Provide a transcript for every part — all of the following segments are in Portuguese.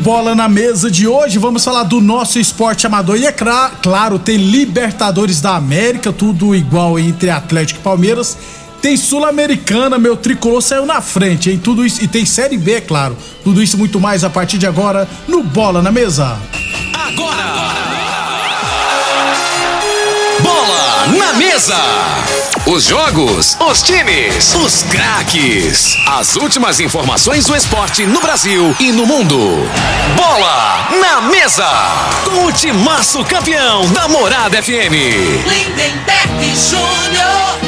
Bola na Mesa de hoje, vamos falar do nosso esporte amador. E é claro, tem Libertadores da América, tudo igual entre Atlético e Palmeiras. Tem Sul-Americana, meu tricolor saiu na frente, hein? Tudo isso. E tem Série B, é claro. Tudo isso muito mais a partir de agora no Bola na Mesa. Agora! Bola na mesa! Os jogos, os times, os craques. As últimas informações do esporte no Brasil e no mundo. Bola na mesa! Com o timaço campeão da Morada FM. Lindenberg Júnior.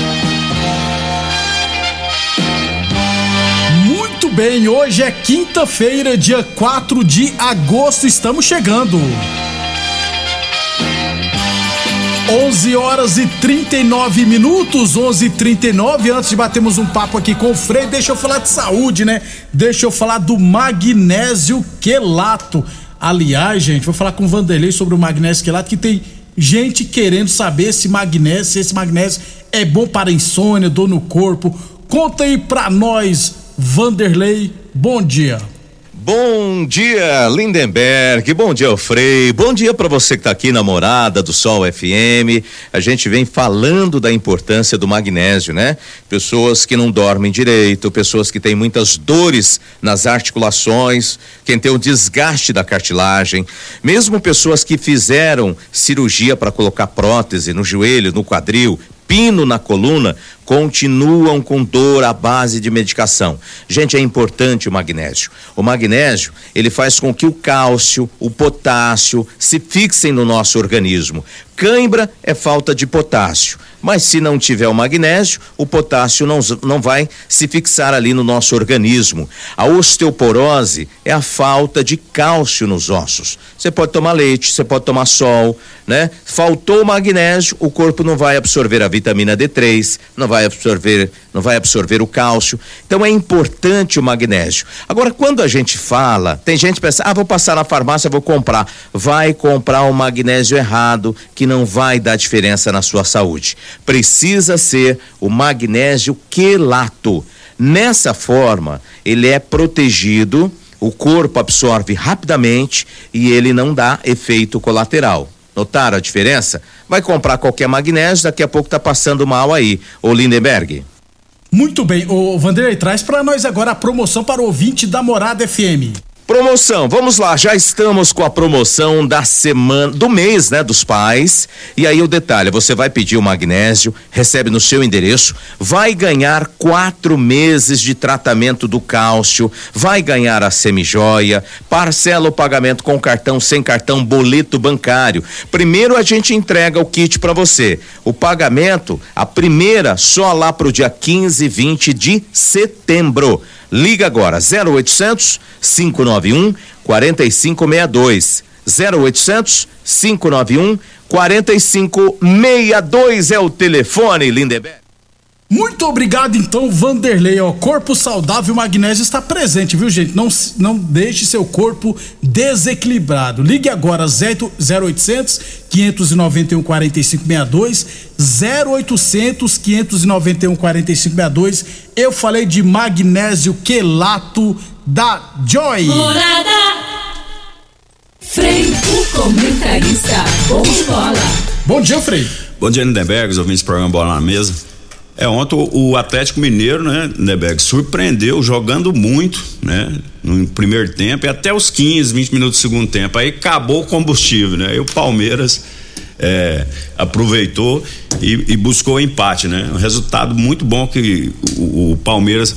Muito bem, hoje é quinta-feira, dia 4 de agosto, estamos chegando. 11 horas e 39 minutos, 11 e 39 Antes de batermos um papo aqui com o Frei, deixa eu falar de saúde, né? Deixa eu falar do magnésio quelato. Aliás, gente, vou falar com o Vanderlei sobre o magnésio quelato, que tem gente querendo saber se magnésio, se esse magnésio é bom para insônia, dor no corpo. Conta aí pra nós, Vanderlei. Bom dia. Bom dia, Lindenberg. Bom dia, Frei. Bom dia para você que tá aqui na Morada do Sol FM. A gente vem falando da importância do magnésio, né? Pessoas que não dormem direito, pessoas que têm muitas dores nas articulações, quem tem o desgaste da cartilagem, mesmo pessoas que fizeram cirurgia para colocar prótese no joelho, no quadril, pino na coluna, continuam com dor à base de medicação. Gente, é importante o magnésio. O magnésio, ele faz com que o cálcio, o potássio se fixem no nosso organismo. Cãibra é falta de potássio, mas se não tiver o magnésio, o potássio não, não vai se fixar ali no nosso organismo. A osteoporose é a falta de cálcio nos ossos. Você pode tomar leite, você pode tomar sol, né? Faltou o magnésio, o corpo não vai absorver a vitamina D3, não vai absorver, não vai absorver o cálcio. Então é importante o magnésio. Agora, quando a gente fala, tem gente que pensa, ah, vou passar na farmácia, vou comprar. Vai comprar o magnésio errado, que não vai dar diferença na sua saúde. Precisa ser o magnésio quelato. Nessa forma, ele é protegido, o corpo absorve rapidamente e ele não dá efeito colateral. Notaram a diferença? Vai comprar qualquer magnésio, daqui a pouco tá passando mal aí. Ô Lindenberg. Muito bem, o Vanderlei traz pra nós agora a promoção para o ouvinte da Morada FM. Promoção, vamos lá, já estamos com a promoção da semana, do mês, né, dos pais. E aí o detalhe, você vai pedir o magnésio, recebe no seu endereço, vai ganhar quatro meses de tratamento do cálcio, vai ganhar a semijoia, parcela o pagamento com cartão, sem cartão, boleto bancário. Primeiro a gente entrega o kit para você. O pagamento, a primeira, só lá pro dia 15 e 20 de setembro. Liga agora 0800 591 4562. 0800 591 4562 é o telefone, Lindeberg. Muito obrigado, então, Vanderlei. Ó, corpo saudável, magnésio está presente, viu, gente? Não, não deixe seu corpo desequilibrado. Ligue agora 0800 591 4562 0800 591 4562. Eu falei de magnésio quelato da Joy. Morada. Frei, o comentarista. Bom de bola. Bom dia, Frei. Bom dia, Lindenberg, os ouvintes do programa Bola na Mesa. É, ontem o Atlético Mineiro, né, Lindenberg, surpreendeu jogando muito, né, no primeiro tempo e até os 15, 20 minutos do segundo tempo. Aí acabou o combustível, né? O Palmeiras é, aproveitou e, e, buscou o empate, né? Um resultado muito bom que o, o Palmeiras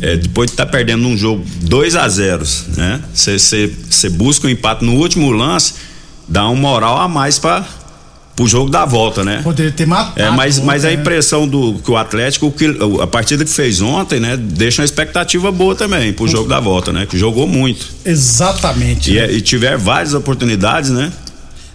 é, depois de estar tá perdendo um jogo 2 a 0 né? Você busca o um empate no último lance, dá um moral a mais para o jogo da volta, né? Poderia ter matado. É, mas, mas a né? impressão do que o Atlético, que, a partida que fez ontem, né, deixa uma expectativa boa também pro jogo da volta, né? Que jogou muito. Exatamente. E, né? e tiver várias oportunidades, né?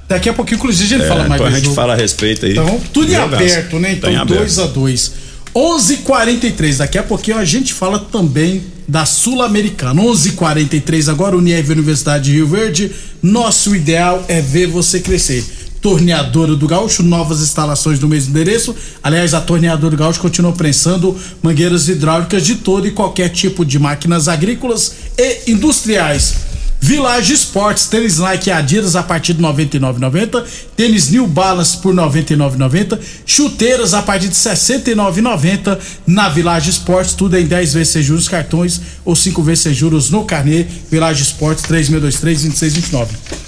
Daqui a pouquinho, inclusive, a gente é, fala mais Então a gente jogo. fala a respeito aí. Então, tudo em aberto, né? Então, 2 a 2 11:43 Daqui a pouquinho a gente fala também da Sul-Americana. 11:43 agora, Unieve Universidade de Rio Verde. Nosso ideal é ver você crescer torneadora do Gaúcho, novas instalações no mesmo endereço. Aliás, a torneadora do Gaúcho continua prensando mangueiras hidráulicas de todo e qualquer tipo de máquinas agrícolas e industriais. Village Sports, tênis Nike Adidas a partir de 99,90, tênis New Balance por 99,90, chuteiras a partir de 69,90 na Village Sports, tudo em 10 vezes sem juros cartões ou 5 vezes sem juros no carnê. Village Sports 3623 2629.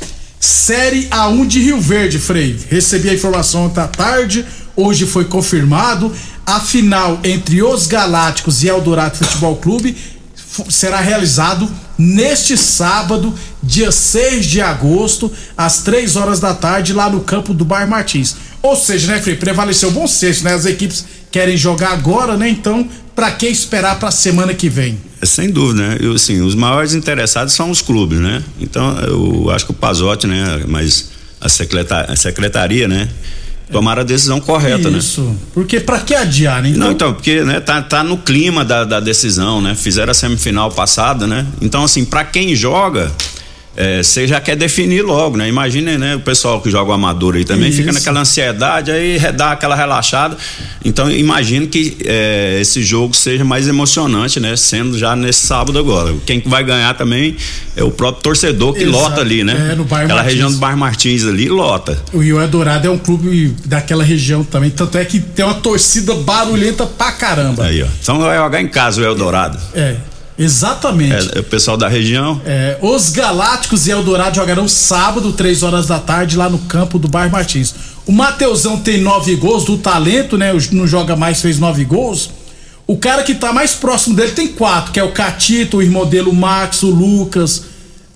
Série A1 de Rio Verde, Frei. Recebi a informação ontem à tarde, hoje foi confirmado. A final entre os Galácticos e Eldorado Futebol Clube será realizado neste sábado, dia 6 de agosto, às 3 horas da tarde, lá no campo do Bar Martins. Ou seja, né, Frei, prevaleceu o bom senso, né? As equipes querem jogar agora, né? Então, para que esperar para a semana que vem? É, sem dúvida, né? Eu, assim, os maiores interessados são os clubes, né? Então, eu acho que o Pazotti, né? Mas a secretaria, a secretaria né? Tomaram a decisão correta, Isso. né? Isso. Porque para que adiar, né? Então... Não, então, porque, né, tá, tá no clima da, da decisão, né? Fizeram a semifinal passada, né? Então, assim, para quem joga, é, você já quer definir logo, né? Imagina, né? O pessoal que joga o amador aí também Isso. fica naquela ansiedade, aí dá aquela relaxada. Então, imagino que é, esse jogo seja mais emocionante, né? Sendo já nesse sábado agora. Quem vai ganhar também é o próprio torcedor que Exato. lota ali, né? É, no Bar Aquela Martins. região do Bar Martins ali, lota. O Rio Eldorado é um clube daquela região também, tanto é que tem uma torcida barulhenta pra caramba. Aí, ó. Então vai jogar em casa o Eldorado. É. Exatamente. É, é, o pessoal da região. É, os Galácticos e Eldorado jogarão sábado, 3 horas da tarde, lá no campo do Bar Martins. O Mateusão tem nove gols do talento, né? Não joga mais, fez nove gols. O cara que tá mais próximo dele tem quatro, que é o Catito, o irmão dele, o Max, o Lucas,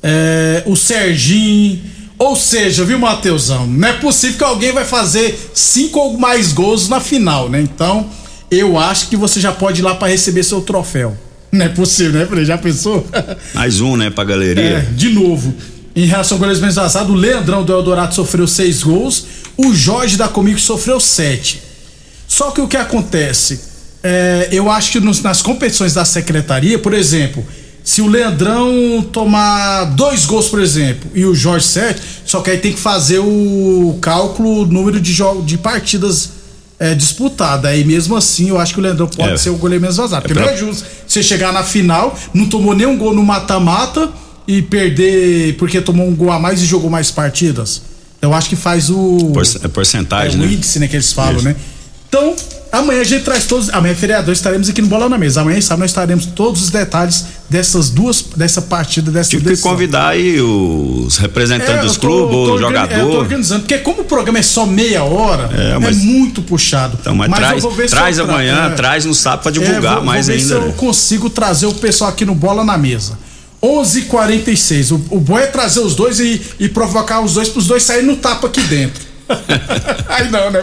é, o Serginho. Ou seja, viu, Mateusão? Não é possível que alguém vai fazer cinco ou mais gols na final, né? Então, eu acho que você já pode ir lá para receber seu troféu. Não é possível, né, Frei? Já pensou? Mais um, né, pra galeria. É, de novo. Em relação ao goleiro passado, o Leandrão do Eldorado sofreu seis gols, o Jorge da Comigo sofreu sete. Só que o que acontece? É, eu acho que nos, nas competições da secretaria, por exemplo, se o Leandrão tomar dois gols, por exemplo, e o Jorge sete, só que aí tem que fazer o cálculo, número de, de partidas é, disputada. Aí mesmo assim, eu acho que o Leandrão pode é. ser o goleiro menos vazado. Porque é pra... não é justo você chegar na final, não tomou nenhum gol no mata-mata e perder porque tomou um gol a mais e jogou mais partidas. Eu acho que faz o. Por, é porcentagem, é, né? O índice, né, que eles falam, Isso. né? Então, amanhã a gente traz todos. Amanhã é feriador, estaremos aqui no Bola na Mesa. Amanhã, sabe, nós estaremos todos os detalhes dessas duas, dessa partida, dessa Tive decisão. que convidar aí os representantes é, dos clubes, o jogador. É, eu tô organizando, porque como o programa é só meia hora, é, mas, é muito puxado. Então, mas, mas traz, eu vou ver traz se amanhã, tra... traz no sábado para divulgar é, vou, mais vou ainda. Se eu né? consigo trazer o pessoal aqui no Bola na Mesa. 11:46. O, o bom é trazer os dois e, e provocar os dois para os dois saírem no tapa aqui dentro. Aí não, né?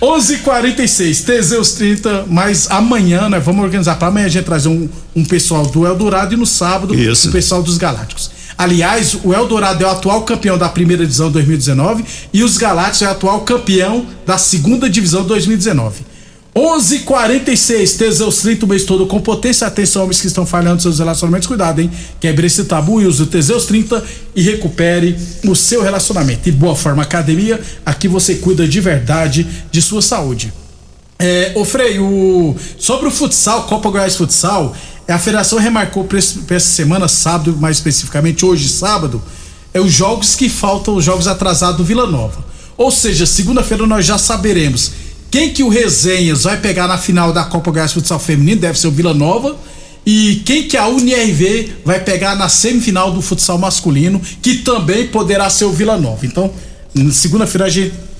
11:46 Teseus 30, mas amanhã, né? Vamos organizar para amanhã a gente trazer um, um pessoal do Eldorado e no sábado Isso. o pessoal dos Galácticos. Aliás, o Eldorado é o atual campeão da primeira divisão 2019 e os Galácticos é o atual campeão da segunda divisão 2019. 11:46 Teseus 30 o mês todo com potência. Atenção, homens que estão falhando seus relacionamentos, cuidado, hein? Quebre esse tabu e use o Teseus 30 e recupere o seu relacionamento. E Boa Forma Academia, aqui você cuida de verdade de sua saúde. É, ô Frei, o, sobre o futsal, Copa Goiás Futsal, a federação remarcou para essa semana, sábado, mais especificamente hoje, sábado, é os jogos que faltam, os jogos atrasados do Vila Nova. Ou seja, segunda-feira nós já saberemos quem que o Resenhas vai pegar na final da Copa Goiás Futsal Feminino, deve ser o Vila Nova. E quem que a UNIRV vai pegar na semifinal do futsal masculino, que também poderá ser o Vila Nova. Então, segunda-feira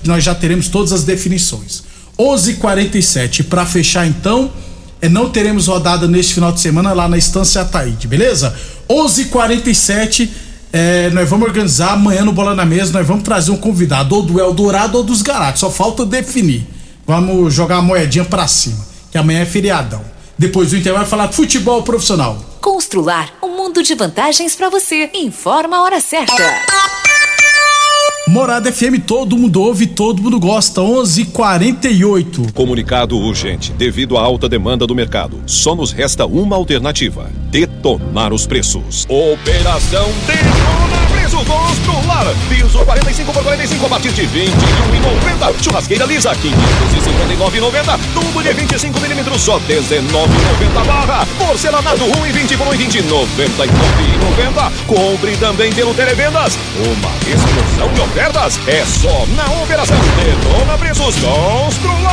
nós já teremos todas as definições. 11:47 para fechar então, é, não teremos rodada neste final de semana lá na Estância Ataíde, beleza? 11:47 é, nós vamos organizar amanhã no Bola na Mesa, nós vamos trazer um convidado ou do Eldorado ou dos Garatos, só falta definir. Vamos jogar a moedinha pra cima, que amanhã é feriadão. Depois do intervalo vai falar de futebol profissional. Constrular um mundo de vantagens para você. Informa a hora certa. Morada FM, todo mundo ouve, todo mundo gosta. 11:48. Comunicado urgente. Devido à alta demanda do mercado, só nos resta uma alternativa: detonar os preços. Operação Detona Preço Constrular. Piso 45 por 45 a partir de 21,90. Churrasqueira lisa 559,90. Tubo de 25 milímetros só 19,90 barra. Porcelanato 1 e 20 por 1 e 20 99,90. Compre também pelo Televendas. Uma explosão de ofertas é só na Operação Detona Preços Constrular.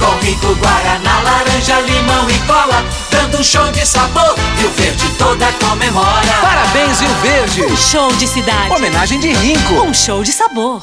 com rico Guaraná, laranja, limão e cola, dando um show de sabor. Rio Verde toda comemora. Parabéns, Rio Verde. Um show de cidade. Homenagem de Rinco. Um show de sabor.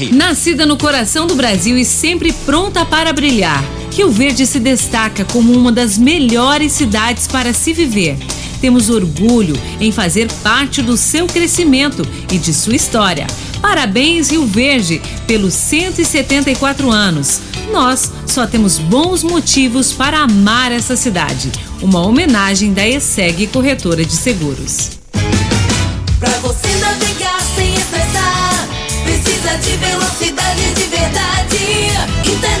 Nascida no coração do Brasil e sempre pronta para brilhar, Rio Verde se destaca como uma das melhores cidades para se viver. Temos orgulho em fazer parte do seu crescimento e de sua história. Parabéns, Rio Verde, pelos 174 anos. Nós só temos bons motivos para amar essa cidade. Uma homenagem da ESEG Corretora de Seguros. Pra você navegar precisa de velocidade de verdade. Internet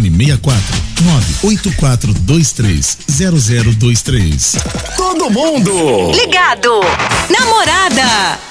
64 98423 0023. Todo mundo! Ligado. Namorada.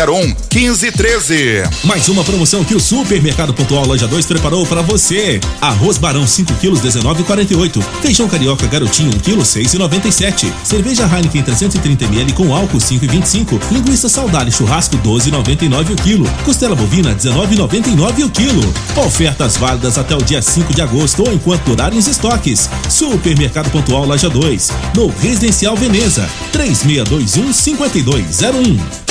1513. Mais uma promoção que o Supermercado Pontual Loja 2 preparou para você. Arroz Barão 5 quilos 19,48. Feijão carioca garotinho 1 quilo 6,97. Cerveja Heineken 330 ml com álcool 5,25. Linguiça Saudade churrasco 12,99 o quilo. Costela bovina 19,99 o quilo. Ofertas válidas até o dia 5 de agosto ou enquanto durarem os estoques. Supermercado Pontual Loja 2, no Residencial Veneza, 3621 5201.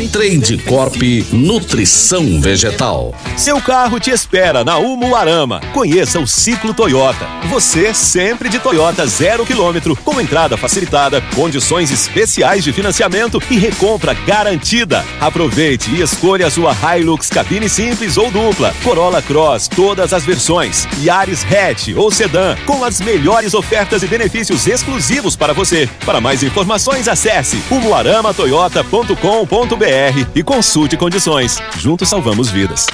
Trade Corp Nutrição Vegetal. Seu carro te espera na Umuarama. Conheça o Ciclo Toyota. Você sempre de Toyota zero quilômetro, com entrada facilitada, condições especiais de financiamento e recompra garantida. Aproveite e escolha a sua Hilux cabine simples ou dupla, Corolla Cross, todas as versões, Yaris Hatch ou Sedan, com as melhores ofertas e benefícios exclusivos para você. Para mais informações, acesse umuaramatoyota.com.br e consulte condições. Juntos salvamos vidas.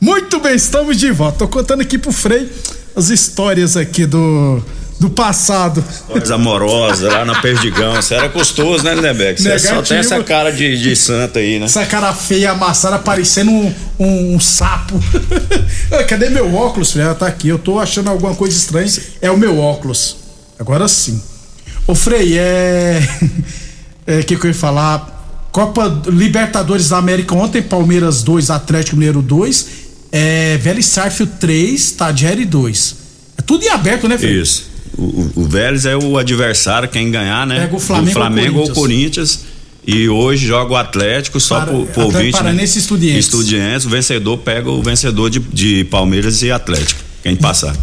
Muito bem, estamos de volta. Tô contando aqui pro Frei as histórias aqui do do passado. Histórias amorosas lá na Perdigão. Você era gostoso, né, Lindebeck? Você só tem essa cara de, de santa aí, né? Essa cara feia, amassada, parecendo um, um, um sapo. Cadê meu óculos, filho? Tá aqui. Eu tô achando alguma coisa estranha. É o meu óculos. Agora sim. Ô, Frei, é. É, o que, que eu ia falar? Copa Libertadores da América ontem, Palmeiras 2, Atlético Mineiro 2, é, Vélez Sarfield 3, Tadjeri 2. É tudo em aberto, né, Frei? Isso. O, o Vélez é o adversário, quem ganhar, né? Pega o Flamengo, o Flamengo ou ou Corinthians. E hoje joga o Atlético só Para- por, por Atlético ouvinte. Paranense e Estudiantes. Estudiantes. O vencedor pega o vencedor de, de Palmeiras e Atlético. Quem passar.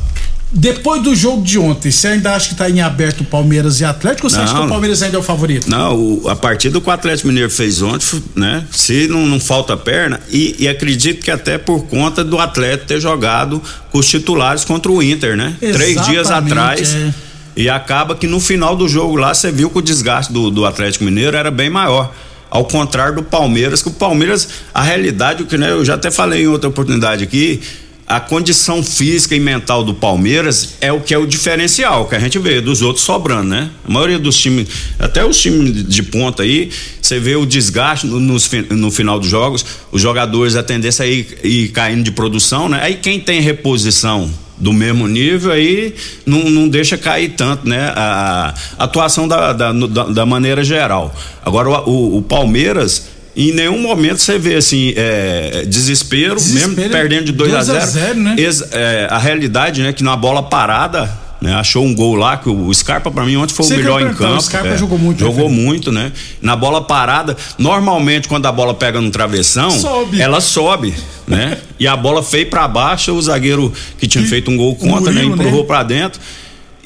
Depois do jogo de ontem, você ainda acha que tá em aberto Palmeiras e Atlético ou você acha que Não. o Palmeiras ainda é o favorito? Não, o- a partida que o Atlético Mineiro fez ontem, né? Se não, não falta perna, e, e acredito que até por conta do Atlético ter jogado com os titulares contra o Inter, né? Três dias Exatamente, atrás. é. E acaba que no final do jogo lá, você viu que o desgaste do, do Atlético Mineiro era bem maior. Ao contrário do Palmeiras, que o Palmeiras, a realidade, o que né, eu já até falei em outra oportunidade aqui, a condição física e mental do Palmeiras é o que é o diferencial que a gente vê dos outros sobrando, né? A maioria dos times, até os times de ponta aí, você vê o desgaste no, fi- no final dos jogos, os jogadores a tendência a ir, ir caindo de produção, né? Aí quem tem reposição do mesmo nível aí não, não deixa cair tanto, né? A, a atuação da, da, no- da, da maneira geral. Agora o- o Palmeiras em nenhum momento você vê assim é, desespero, Desespero, mesmo perdendo de 2 a 2 a 0, 0, né? É, a realidade, né, que na bola parada, né, achou um gol lá que o Scarpa pra mim ontem foi Você o melhor em campo. o Scarpa é, jogou muito, né, Jogou Felipe? muito, né? Na bola parada, normalmente quando a bola pega no travessão, Sobe. ela sobe, né? e a bola feia pra baixo, o zagueiro que tinha feito um gol contra, né, Murilo, empurrou né? pra dentro.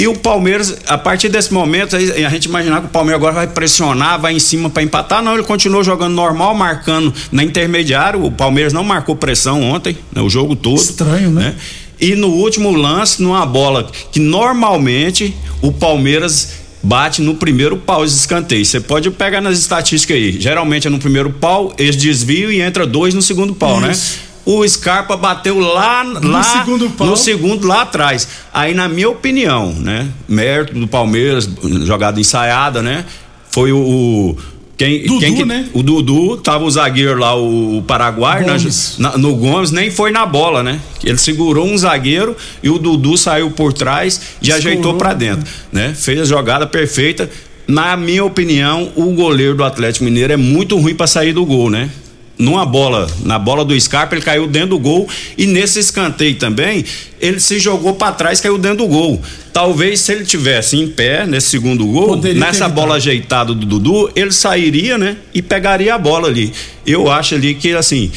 E o Palmeiras, a partir desse momento, a gente imaginar que o Palmeiras agora vai pressionar, vai em cima pra empatar. Não, ele continuou jogando normal, marcando na intermediária. O Palmeiras não marcou pressão ontem, né, o jogo todo. Estranho, né? E no último lance, numa bola que normalmente o Palmeiras bate no primeiro pau esse escanteio. Você pode pegar nas estatísticas aí. Geralmente é no primeiro pau, eles desviam e entra dois no segundo pau, Isso. né? O Scarpa bateu lá, lá segundo pau. no segundo lá atrás. Aí, na minha opinião, né? Mérito do Palmeiras, jogada ensaiada, né? Foi o, o, Quem, Dudu, quem que, né? O Dudu, tava o zagueiro lá, o, o Paraguai, Gomes. na- no Gomes, nem foi na bola, né? Ele segurou um zagueiro e o Dudu saiu por trás e Escorou, ajeitou pra dentro, né? Fez a jogada perfeita. Na minha opinião, o goleiro do Atlético Mineiro é muito ruim pra sair do gol, né? Numa bola, na bola do Scarpa, ele caiu dentro do gol e nesse escanteio também, ele se jogou pra trás, caiu dentro do gol. Talvez se ele tivesse em pé nesse segundo gol, Poderia nessa bola ajeitada do Dudu, ele sairia, né? E pegaria a bola ali. Eu acho ali que assim,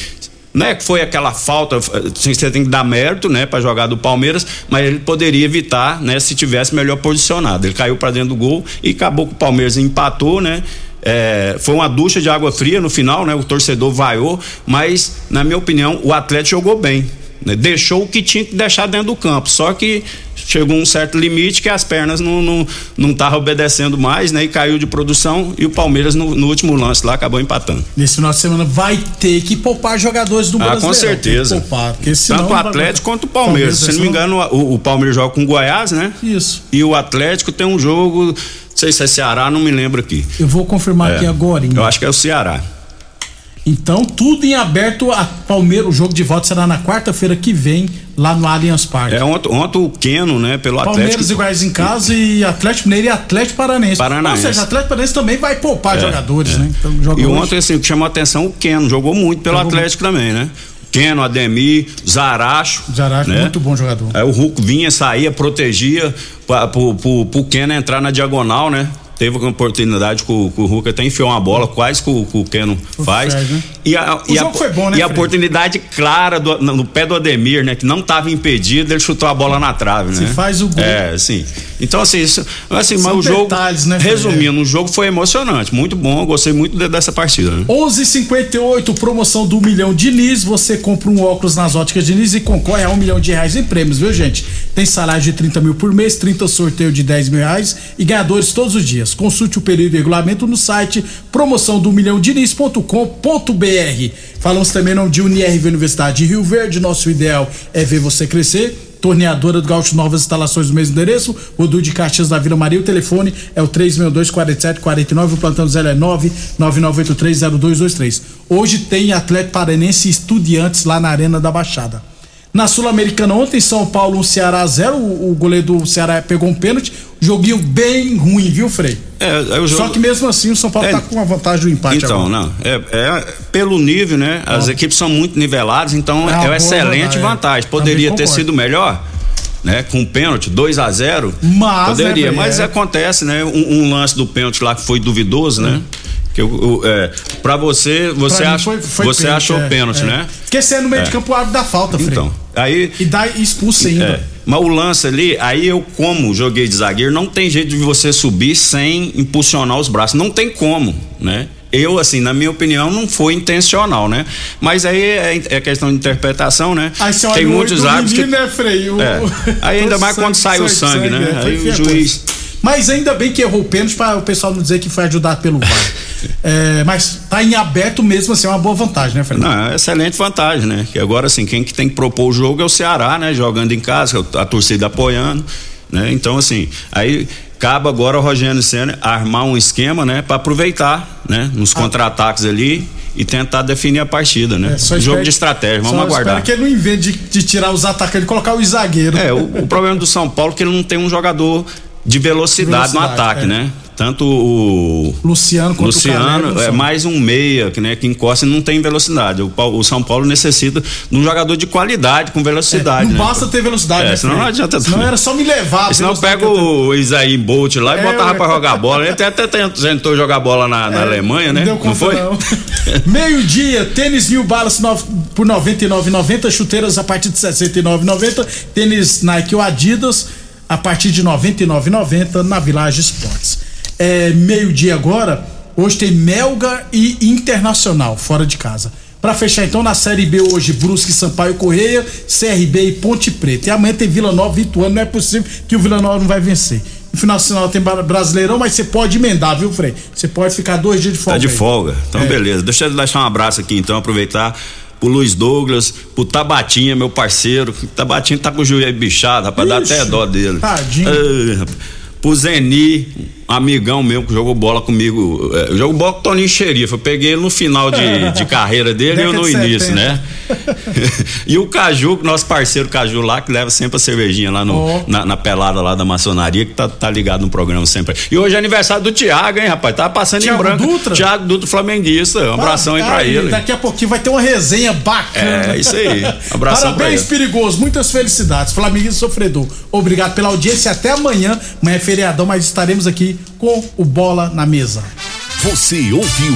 não é que foi aquela falta, você tem que dar mérito, né, para jogar do Palmeiras, mas ele poderia evitar, né, se tivesse melhor posicionado. Ele caiu para dentro do gol e acabou que o Palmeiras empatou, né? É, foi uma ducha de água fria no final, né? O torcedor vaiou, mas na minha opinião o Atlético jogou bem, né? deixou o que tinha que deixar dentro do campo. Só que chegou um certo limite que as pernas não não não estavam obedecendo mais, né? E caiu de produção e o Palmeiras no, no último lance lá acabou empatando. Nesse final de semana vai ter que poupar jogadores do Ah, Brasileirão. com certeza. Poupar, Tanto o Atlético quanto o Palmeiras. Se não me engano, o, o Palmeiras joga com o Goiás, né? Isso. E o Atlético tem um jogo, não sei se é Ceará, não me lembro aqui. Eu vou confirmar É. aqui agora. Eu acho que é o Ceará. Então, tudo em aberto. A Palmeiras, o jogo de volta será na quarta-feira que vem, lá no Allianz Parque. É ontem, ontem o Keno, né, pelo Palmeiras Atlético. e Goiás em casa e Atlético Mineiro e Atlético Paranense. Paranaense. Ou seja, Atlético Paranense também vai poupar É, jogadores, é. né? Então, joga E hoje. ontem, assim, o que chamou a atenção, o Keno jogou muito pelo Jogou Atlético também, né? Keno, Ademir, Zaracho. Zaracho, né? muito bom jogador. Aí o Hulk vinha, saía, protegia pra, pro, pro, pro Keno entrar na diagonal, né? Teve uma oportunidade com, com o Hulk até enfiou uma bola, quase que o, que o Keno faz. Fred, né? E a, O e a, jogo foi bom, né, e a Fred? oportunidade clara do- no, pé do Ademir, né? Que não estava impedido, ele chutou a bola na trave, né? Se faz o gol. É, sim. Então, assim, isso, assim São mas o jogo. detalhes, né, Fred? resumindo, o jogo foi emocionante, muito bom, gostei muito de- dessa partida, né? 11:58 promoção do milhão Diniz. Você compra um óculos nas óticas Diniz e concorre a um milhão de reais em prêmios, viu, gente? Tem salário de 30 mil por mês, 30 sorteio de 10 mil reais e ganhadores todos os dias. Consulte o período e regulamento no site promoção do milhão Diniz.com.br. Falamos também nome de Unirv Universidade de Rio Verde. Nosso ideal é ver você crescer. Torneadora do Gaúcho Novas instalações no mesmo endereço, Rodu de Caxias da Vila Maria. O telefone é o 362-4749. O plantão 0 é 999830223. Hoje tem Atlético Paranense e Estudiantes lá na Arena da Baixada. Na Sul-Americana ontem, São Paulo 1, Ceará 0. O, o goleiro do Ceará pegou um pênalti. Joguinho bem ruim, viu, Frei? É, é jogo- Só que mesmo assim o São Paulo É. tá com uma vantagem do empate Então, agora. não. É, é pelo nível, né? As equipes são muito niveladas, então É uma é, uma excelente vantagem. vantagem. Poderia ter sido melhor, né? Com pênalti, 2 a 0 Mas, Poderia, né, mas é. acontece, né? Um, um lance do pênalti lá que foi duvidoso, né? Que é, pra você, você, Pra mim ach- foi- foi você pênalti, achou é, pênalti, é. né? Porque se é no meio de É. campo, o árbitro dá falta, Frei. Então, aí E dá expulso ainda. é, mas o lance ali, aí eu, como joguei de zagueiro, não tem jeito de você subir sem impulsionar os braços. Não tem como, né? Eu, assim, na minha opinião, não foi intencional, né? Mas aí é, é questão de interpretação, né? Aí você tem muitos árbitros que. né, Frei? O- É. Aí ainda mais quando sai o sangue, né? é, Aí o juiz. Mas ainda bem que errou o pênalti para o pessoal não dizer que foi ajudado pelo VAR. É, mas tá em aberto mesmo assim, é uma boa vantagem, né, Fernando? Não, é excelente vantagem, né? Que agora, assim, quem que tem que propor o jogo é o Ceará, né? Jogando em casa, a torcida apoiando, né? Então, assim, aí cabe agora o Rogério Senna armar um esquema, né? Pra aproveitar, né? Nos contra-ataques ali e tentar definir a partida, né? É, jogo de estratégia, vamos aguardar. Que ele não invente de, de tirar os atacantes e colocar o zagueiro. É, o, o problema do São Paulo é que ele não tem um jogador de velocidade, no ataque, é. né? Tanto o Luciano quanto o Luciano é mais um meia que, né, que encosta e não tem velocidade. O, o São Paulo necessita de um jogador de qualidade, com velocidade. Não né? basta ter velocidade, É, né, senão não adianta Senão era só me levar. Senão velocidade pega o Isaí Bolt lá e É, botava ué. pra jogar bola. Ele até, até tentou jogar bola na, na É, Alemanha, né? Não Não foi? não. Meio-dia, tênis New Balance nove- por R$ 99,90, chuteiras a partir de R$ 69,90, tênis Nike ou Adidas a partir de R$ 99,90 na Village Esportes. É, meio-dia agora, hoje tem Melga e Internacional, fora de casa. Pra fechar então, na Série B hoje, Brusque, Sampaio Correia, CRB e Ponte Preta. E amanhã tem Vila Nova e Ituano, não é possível que o Vila Nova não vai vencer. No final de semana tem Bra- Brasileirão, mas você pode emendar, viu, Frei? Você pode ficar dois dias de folga. Tá de aí. folga. Então, É. beleza. Deixa eu deixar um abraço aqui, então, aproveitar pro Luiz Douglas, pro Tabatinha, meu parceiro. Tabatinha tá com o joelho bichado, rapaz, dá Ixi, até dó dele. tadinho. Rapaz. pro Zeni, amigão meu que jogou bola comigo, é, jogou bola com o Toninho Xerife. Eu peguei ele no final de, de carreira dele e eu no início, 70. né? e o Caju, nosso parceiro Caju lá, que leva sempre a cervejinha lá no, Ó. na, na pelada lá da maçonaria, que tá, tá ligado no programa sempre. E hoje é aniversário do Thiago, hein, rapaz? Tá passando Thiago em branco. Dutra? Thiago Dutra Flamenguista. Um abração aí pra ele. Daqui a pouquinho vai ter uma resenha bacana. É, isso aí. Abração pra Parabéns, ele. perigoso. Muitas felicidades. Flamengo sofredor. Obrigado pela audiência. Até amanhã. Amanhã é feriadão, mas estaremos aqui com o Bola na Mesa. Você ouviu